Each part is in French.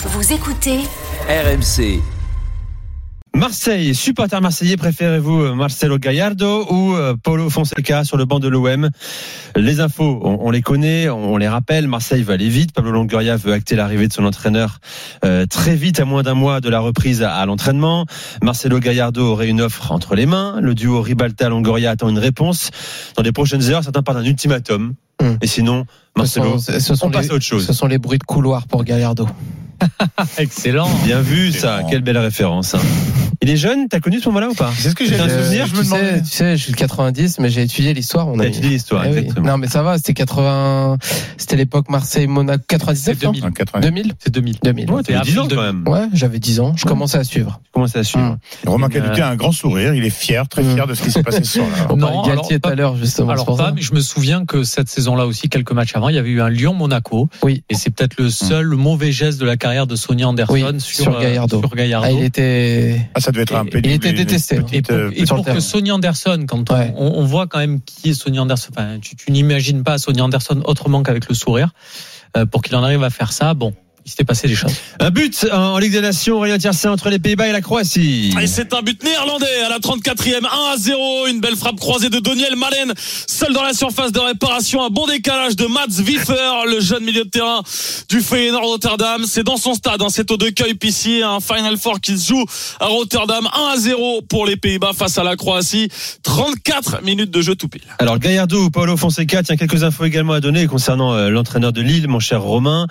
Vous écoutez RMC. Marseille, supporter marseillais, préférez-vous euh, Marcelo Gallardo ou euh, Paulo Fonseca sur le banc de l'OM Les infos, on, on les connaît, on, on les rappelle. Marseille va aller vite. Pablo Longoria veut acter l'arrivée de son entraîneur euh, très vite, à moins d'un mois de la reprise à, à l'entraînement. Marcelo Gallardo aurait une offre entre les mains. Le duo Ribalta-Longoria attend une réponse. Dans les prochaines heures, certains parlent d'un ultimatum. Hmm. Et sinon, Ce Marcelo, sont, ce sont on passe les, à autre chose. ce sont les bruits de couloir pour Gallardo. Excellent. Bien vu ça, quelle belle référence. hein. Il est jeune, t'as connu ce moment-là ou pas C'est ce que j'ai un Euh, souvenir tu, sais, tu sais, je suis le 90, mais j'ai étudié l'histoire. On T'as a étudié l'histoire, Eh oui. Non, mais ça va, c'était 80. C'était l'époque Marseille-Monaco 99. C'est 2000. non 80. 2000 C'est 2000. 2000. Ouais, t'avais Et 10 ans quand même. Ouais, j'avais 10 ans. Je commençais à suivre. Comment ça à suivre Hum. Romain a un grand sourire, il est fier, très Mm. fier de ce qui s'est passé ce soir-là. On Non, de Galtier tout à l'heure, justement. Alors pas, mais je me souviens que cette saison-là aussi, quelques matchs avant, il y avait eu un Lyon-Monaco. Oui. Et c'est peut-être le seul mauvais geste de la carrière de Sonny Anderson sur, euh, Gallardo. sur Gallardo. Ah, il était. Devait être un il était détesté, hein. petite, Et pour, euh, et pour que. Sonny Anderson, quand on- Ouais. on, on voit quand même qui est Sonny Anderson, enfin, tu, tu n'imagines pas Sonny Anderson autrement qu'avec le sourire, euh, pour qu'il en arrive à faire ça, bon, il s'était passé des choses. Un but en Ligue des Nations, Aurélien Tiersin entre les Pays-Bas et la Croatie. Et c'est un but néerlandais à la 34e, 1 à 0. Une belle frappe croisée de Daniel Malen, seul dans la surface de réparation. Un bon décalage de Mats Wiffer, le jeune milieu de terrain du Feyenoord Rotterdam. C'est dans son stade, hein, c'est au De ici, un Final Four qui se joue à Rotterdam. 1 à 0 pour les Pays-Bas face à la Croatie. 34 minutes de jeu tout pile. Alors Gallardo ou Paulo Fonseca, tiens quelques infos également à donner concernant euh, l'entraîneur de Lille, mon cher Romain,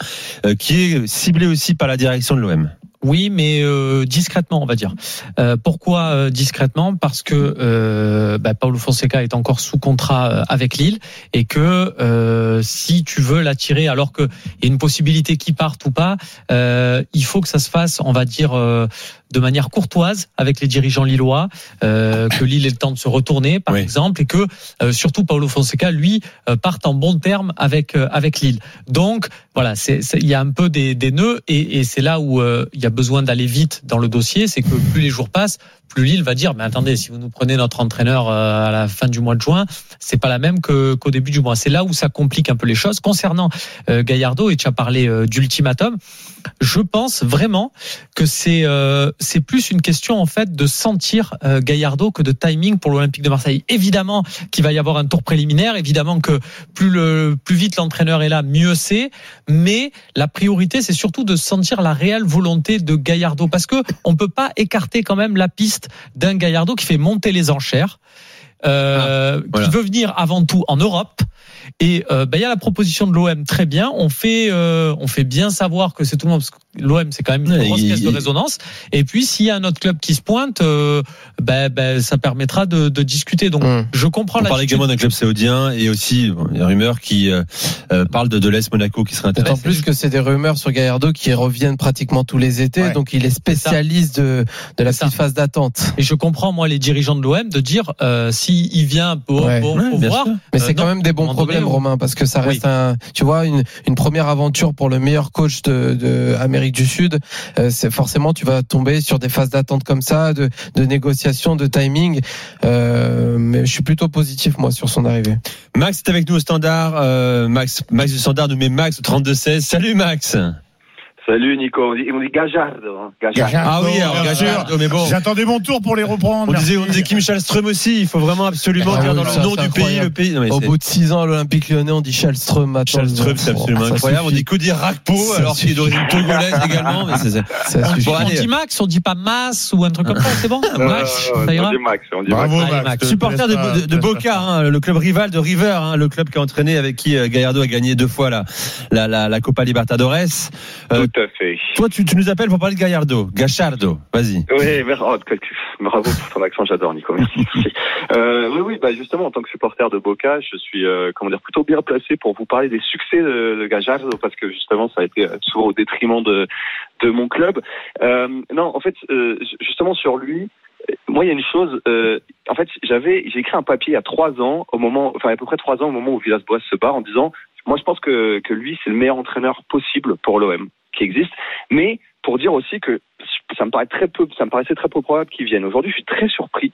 euh, qui est ciblé aussi par la direction de l'OM. Oui, mais euh, discrètement, on va dire. Euh, pourquoi euh, discrètement? Parce que euh, bah, Paulo Fonseca est encore sous contrat euh, avec Lille et que euh, si tu veux l'attirer, alors qu'il y a une possibilité qu'il parte ou pas, euh, il faut que ça se fasse, on va dire, euh, de manière courtoise avec les dirigeants lillois, euh, que Lille ait le temps de se retourner, par Oui. exemple, et que euh, surtout Paulo Fonseca, lui, euh, parte en bon terme avec euh, avec Lille. Donc voilà, il y a un peu des, des nœuds et, et c'est là où euh, il y a besoin d'aller vite dans le dossier, c'est que plus les jours passent, plus Lille va dire mais attendez, si vous nous prenez notre entraîneur euh, à la fin du mois de juin, c'est pas la même que qu'au début du mois. C'est là où ça complique un peu les choses concernant euh, Gallardo et tu as parlé euh, d'ultimatum. Je pense vraiment que c'est euh, c'est plus une question en fait de sentir euh, Gallardo que de timing pour l'Olympique de Marseille. Évidemment qu'il va y avoir un tour préliminaire, évidemment que plus le plus vite l'entraîneur est là, mieux c'est. Mais la priorité, c'est surtout de sentir la réelle volonté de Gallardo, parce que on peut pas écarter quand même la piste d'un Gallardo qui fait monter les enchères. Euh, voilà. qui veut venir avant tout en Europe et euh, ben, il y a la proposition de l'OM très bien on fait euh, on fait bien savoir que c'est tout le monde parce que l'OM c'est quand même une grosse caisse de résonance et puis s'il y a un autre club qui se pointe euh, ben, ben, ça permettra de, de discuter donc Hum. je comprends On parle également d'un club saoudien et aussi bon, il y a des rumeurs qui euh, euh, parlent de, de l'Est Monaco qui serait D'autant intéressé. plus que c'est des rumeurs sur Gallardo qui reviennent pratiquement tous les étés, Ouais. donc il est spécialiste de, de la petite phase d'attente. Et je comprends moi les dirigeants de l'OM de dire euh, il vient bon, Ouais. faut bien voir. sûr. Mais Euh, c'est quand non, même des bons donné, problèmes, Romain, parce que ça Oui. reste un, tu vois, une, une première aventure pour le meilleur coach de, de Amérique du Sud. Euh, c'est forcément, tu vas tomber sur des phases d'attente comme ça, de, de négociation, de timing. Euh, mais je suis plutôt positif moi sur son arrivée. Max est avec nous au standard. euh, Max, Max du standard nous met Max au 32-16. Salut Max. Salut Nico, on dit, on dit Gajardo. Hein. Gajardo. Ah oui, alors Gajardo, mais bon. J'attendais mon tour pour les reprendre. On disait, on disait Kim Chalström aussi. Il faut vraiment absolument Ah dire oui, dans ça, le nom du pays, le pays. Non, mais Au bout de six ans à l'Olympique Lyonnais, on dit Chalström maintenant. C'est absolument ça incroyable. On suffit. dit Cody Rakpo, Ça alors qu'il est d'origine togolaise également. Mais c'est- c'est- Ça On, Bon, on dit Max, on dit pas Mass ou un truc comme ça, c'est bon Euh, Max, on ça ira dit Max, on dit Bravo Max. Max. Max. te Supporter de, de, de Boca, hein, le club rival de River, hein, le club qui a entraîné avec qui euh, Gallardo a gagné deux fois la, la, la, la Copa Libertadores. Euh, Tout à fait. toi, tu, tu nous appelles pour parler de Gallardo, Gachardo. Vas-y. Oui, mer- oh, bravo pour ton accent, j'adore Nico. Merci. euh, oui, oui, bah justement, en tant que supporter de Boca, je suis, euh, comment dire, plutôt bien placé pour vous parler des succès de, de Gajardo parce que justement, ça a été euh, souvent au détriment de de mon club. Euh, non, en fait, euh, justement sur lui, euh, moi, il y a une chose. euh, en fait, j'avais, j'ai écrit un papier il y a trois ans, au moment, enfin à peu près trois ans, au moment où Villas-Boas se barre, en disant, moi, je pense que que lui, c'est le meilleur entraîneur possible pour l'OM qui existe, mais pour dire aussi que ça me paraît très peu, ça me paraissait très peu probable qu'il vienne. Aujourd'hui, je suis très surpris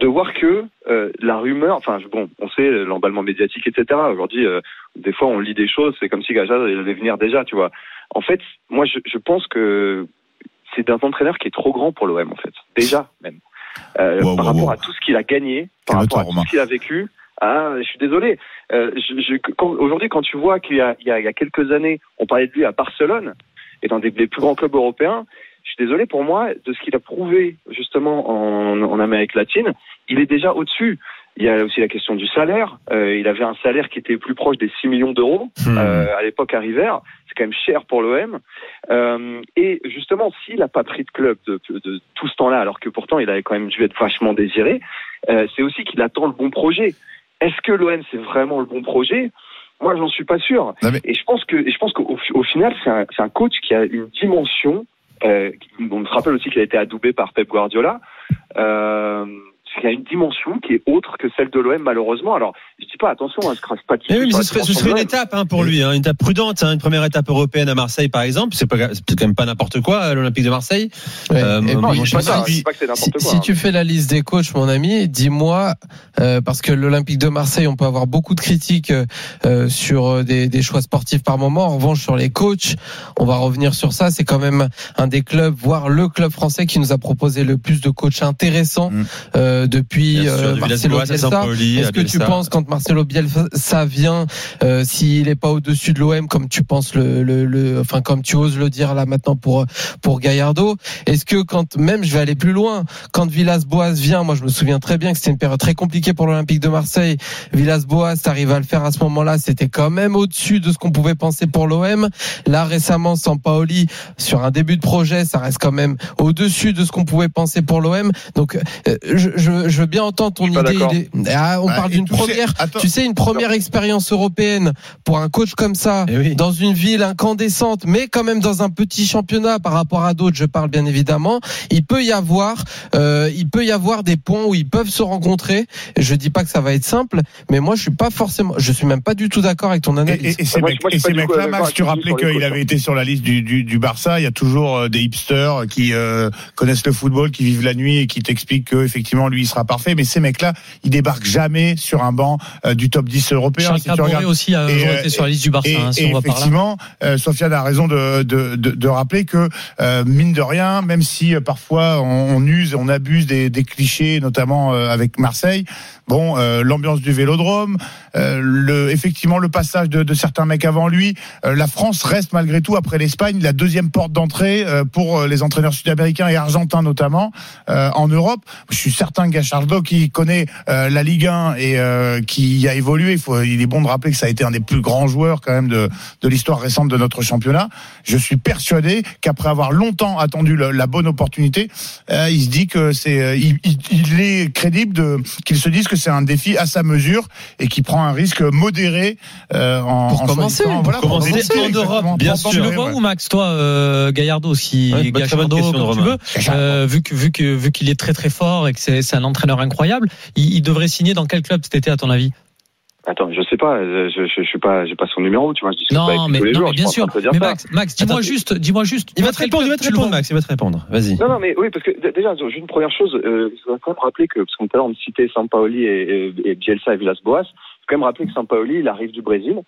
de voir que euh, la rumeur, enfin bon, on sait l'emballement médiatique, etc. Aujourd'hui, euh, des fois, on lit des choses, c'est comme si Gaja allait venir déjà, tu vois. En fait, moi, je, je pense que c'est un entraîneur qui est trop grand pour l'OM, en fait. Déjà, même. Euh, Wow, par wow, rapport wow. à tout ce qu'il a gagné, par rapport à tout ce qu'il a vécu. Ah, je suis désolé. Euh, je, je, quand- aujourd'hui, quand tu vois qu'il y a quelques années, on parlait de lui à Barcelone et dans des, des plus grands clubs européens, je suis désolé pour moi de ce qu'il a prouvé justement en, en Amérique latine. Il est déjà au-dessus. Il y a aussi la question du salaire. Euh, il avait un salaire qui était plus proche des 6 millions d'euros Hmm. euh, à l'époque à River. C'est quand même cher pour l'OM. Euh, et justement, s'il n'a pas pris de club de, de tout ce temps-là, alors que pourtant il avait quand même dû être vachement désiré, c'est aussi qu'il attend le bon projet. Est-ce que l'OM c'est vraiment le bon projet? Moi, j'en suis pas sûr. Mais- Et je pense que, je pense qu'au au final, c'est un, un coach qui a une dimension. Euh, on se rappelle aussi qu'il a été adoubé par Pep Guardiola. Euh, qui a une dimension qui est autre que celle de l'OM malheureusement. Alors, je dis pas attention, hein, je crache pas Eh oui, mais ce serait, ce serait une étape hein, pour lui, hein, une étape prudente, hein, une première étape européenne à Marseille par exemple. C'est pas, c'est quand même pas n'importe quoi euh, l'Olympique de Marseille. Ouais. Euh, moi, je pas ça, si- dis pas que c'est Si, n'importe quoi. si hein. tu fais la liste des coachs, mon ami, dis-moi, euh, parce que l'Olympique de Marseille, on peut avoir beaucoup de critiques euh, sur euh, des, des choix sportifs par moment. En revanche, sur les coachs, on va revenir sur ça. C'est quand même un des clubs, voire le club français qui nous a proposé le plus de coachs intéressants Mm. Depuis sûr, euh, Marcelo Bielsa. Est-ce que tu penses quand Marcelo Bielsa vient, euh, s'il n'est pas au-dessus de l'OM, comme tu penses le, le, le- enfin comme tu oses le dire là maintenant pour pour Gallardo, est-ce que quand même je vais aller plus loin, quand Villas-Boas vient, moi je me souviens très bien que c'était une période très compliquée pour l'Olympique de Marseille. Villas-Boas arrive à le faire à ce moment-là, c'était quand même au-dessus de ce qu'on pouvait penser pour l'OM. Là récemment, Sampaoli sur un début de projet, ça reste quand même au-dessus de ce qu'on pouvait penser pour l'OM. Donc euh, je, je, je veux bien entendre ton idée. d'accord. il est- Ah, on Bah, parle d'une première, attends. tu sais, une première expérience européenne pour un coach comme ça Eh oui. dans une ville incandescente, mais quand même dans un petit championnat par rapport à d'autres, je parle bien évidemment, il peut y avoir, euh, il peut y avoir des points où ils peuvent se rencontrer. Je dis pas que ça va être simple, mais moi je suis pas forcément, je suis même pas du tout d'accord avec ton analyse. et- et Moi, et ces mecs-là, Max, tu rappelais qu'il avait été sur la liste du, du, du Barça. Il y a toujours euh, des hipsters qui euh, connaissent le football, qui vivent la nuit et qui t'expliquent que effectivement lui il sera parfait. Mais ces mecs-là, ils débarquent jamais sur un banc euh, du top 10 européen. Charles Si regardes- aussi a Et, été sur la liste du Barça, Et, hein, si et on va par là. effectivement, euh, Sofiane a raison de, de, de, de rappeler que euh, mine de rien, même si euh, parfois on, on use, on abuse des, des clichés, notamment avec Marseille. Bon, euh, l'ambiance du Vélodrome, euh, le, effectivement le passage de, de certains mecs avant lui. euh, la France reste malgré tout après l'Espagne la deuxième porte d'entrée euh, pour euh, les entraîneurs sud-américains et argentins notamment euh, en Europe. Je suis certain que Gachardo qui connaît la Ligue 1 et qui a évolué, il, faut, il est bon de rappeler que ça a été un des plus grands joueurs quand même de, de l'histoire récente de notre championnat. Je suis persuadé qu'après avoir longtemps attendu la bonne opportunité, il se dit que c'est, il, il- il est crédible qu'il se dise c'est un défi à sa mesure et qu'il prend un risque modéré euh, en Pour en commencer, choisissant- pour voilà, commencer en Europe, bien sûr. Tu le vois ouais. où Max, toi, euh, Gallardo, si Ouais, Gallardo, comme tu veux, euh, vu que vu que vu qu'il est très très fort et que c'est c'est un entraîneur incroyable, il, il devrait signer dans quel club cet été à ton avis? Attends, je sais pas, je, je, je suis pas, j'ai pas son numéro, tu vois, je discute pas avec Non, lui mais, tous les non, jours, mais je bien sûr. Mais ça. Max, Max, dis-moi juste, dis-moi juste. Il va te répondre, il va te répondre, Max, il va te répondre. Vas-y. Non, non, mais oui, parce que déjà, j'ai une première chose, euh, il faut quand même rappeler que, parce qu'on tout à l'heure, on citait Sampaoli et, et, et Bielsa et Villas-Boas, il faut quand même rappeler que Sampaoli, il arrive du Brésil,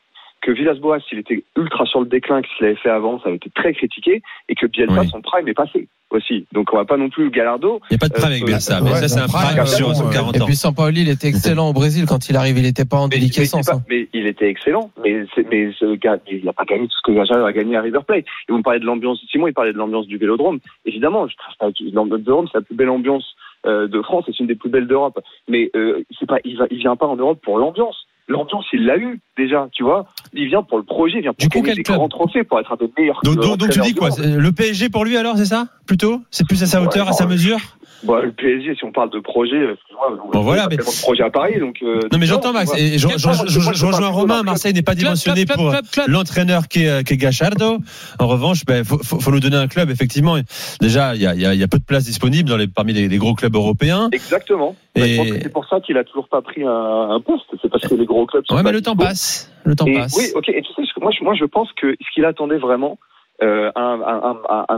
que Villas-Boas, il était ultra sur le déclin, que qu'il avait fait avant, ça avait été très critiqué, et que Bielsa, Oui. son prime est passé aussi. Donc on va pas non plus Galardo. Il n'y a pas de prime avec Euh, Bielsa, ouais, mais ça, c'est un prime prime, sur euh, sur et 40 Et puis Sampaoli, il était excellent au Brésil quand il arrive, il était pas en Mais, mais, déliquescence. pas- hein. mais il était excellent, mais, mais ce gars, il n'a pas gagné tout ce que Gajardo a gagné à River Plate. Et vous me parlez de l'ambiance, Simon, il parlait de l'ambiance du Vélodrome. Évidemment, je trace pas Vélodrome, c'est la plus belle ambiance euh, de France c'est une des plus belles d'Europe. Mais euh, c'est pas, il, va, il vient pas en Europe pour l'ambiance. L'ambiance, il l'a eu déjà, tu vois. Il vient pour le projet, il vient pour gagner des grands trophées, pour être un des meilleurs. Donc, euh, donc, donc tu dis quoi Le PSG pour lui alors, c'est ça Plutôt C'est plus à sa Ouais, hauteur, à non, sa euh, mesure Bah, le PSG, si on parle de projet, excuse-moi, Bon, voilà, il mais- de projets à Paris, donc. euh, Non mais j'entends Max, et je, rejoins Romain, Marseille n'est pas dimensionné pour club. l'entraîneur qui est, qui est Gachardo. En revanche, ben, faut, faut, faut nous donner un club, effectivement. Déjà, il y a, il y a- il y a peu de places disponibles dans les, parmi les, les gros clubs européens. Exactement. Bah, Et- Je pense que c'est pour ça qu'il a toujours pas pris un, un poste. C'est parce que les gros clubs sont Ouais, mais le temps passe. Le temps Et passe. Oui, ok. Et tu sais, moi, je, moi, je pense que ce qu'il attendait vraiment, euh, à, un, à à à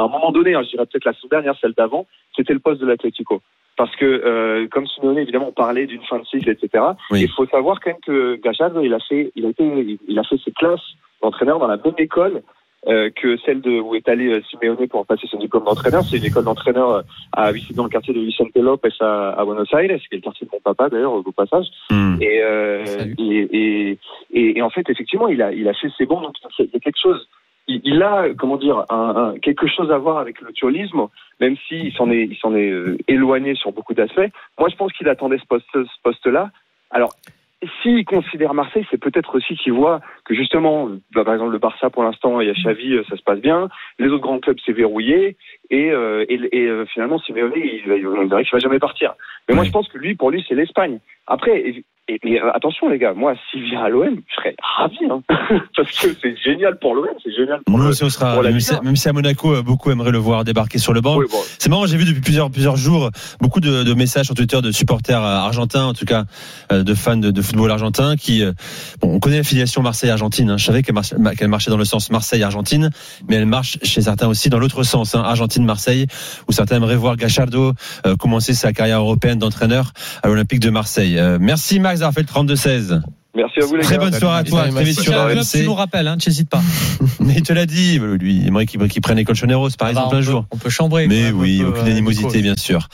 un moment donné, hein, je dirais peut-être la semaine dernière, celle d'avant, c'était le poste de l'Atlético. Parce que, euh, comme Simeone, évidemment, on parlait d'une fin de cycle, etc. Oui. Il faut savoir quand même que Gachardo, il a fait, il a été, il a fait ses classes d'entraîneur dans la même école euh, que celle de où est allé euh, Simeone pour passer son diplôme d'entraîneur. C'est une école d'entraîneur euh, à dans le quartier de Vicente Lopez à, à Buenos Aires, qui est le quartier de mon papa d'ailleurs au passage. Hmm. Et, euh, et, et, et, et en fait, effectivement, il a, il a fait ses bons. Donc, il y a quelque chose. Il, il a, comment dire, un, un- quelque chose à voir avec le turlisme, même s'il s'en est, il s'en est euh, éloigné sur beaucoup d'aspects. Moi, je pense qu'il attendait ce poste, ce poste-là. Alors, s'il considère Marseille, c'est peut-être aussi qu'il voit que justement, bah, par exemple, le Barça pour l'instant, il y a Xavi, euh, ça se passe bien. Les autres grands clubs, c'est verrouillé. Et, euh, et, et, euh, finalement, Simeone, il, va- on dirait qu'il va jamais partir. Mais moi, je pense que lui, pour lui, c'est l'Espagne. Après, et, et- attention les gars, moi, s'il vient à l'OM, je serais ravi, hein. parce que c'est génial pour l'OM, c'est génial pour aussi, on sera, la même si, un. même si à Monaco, beaucoup aimeraient le voir débarquer sur le banc. Oui, bon, C'est marrant, j'ai vu depuis plusieurs, plusieurs jours beaucoup de, de messages sur Twitter de supporters argentins, en tout cas de fans de, de football argentin, qui, bon, on connaît la filiation Marseille-Argentine. hein. Je savais qu'elle marchait dans le sens Marseille-Argentine, mais elle marche chez certains aussi dans l'autre sens, hein, Argentine-Marseille, où certains aimeraient voir Gachardo euh, commencer sa carrière européenne d'entraîneur à l'Olympique de Marseille. Euh, merci Max d'avoir fait le 32-16. merci à vous les Très gars. bonne soirée à toi, très vite sur Club, tu RMC. nous rappelles, hein, tu n'hésites pas. Mais il te l'a dit, lui, il aimerait qu'il prenne l'école Choneros par Ah bah, exemple un peut- jour. On peut chambrer. Mais oui, aucune euh, animosité bien sûr.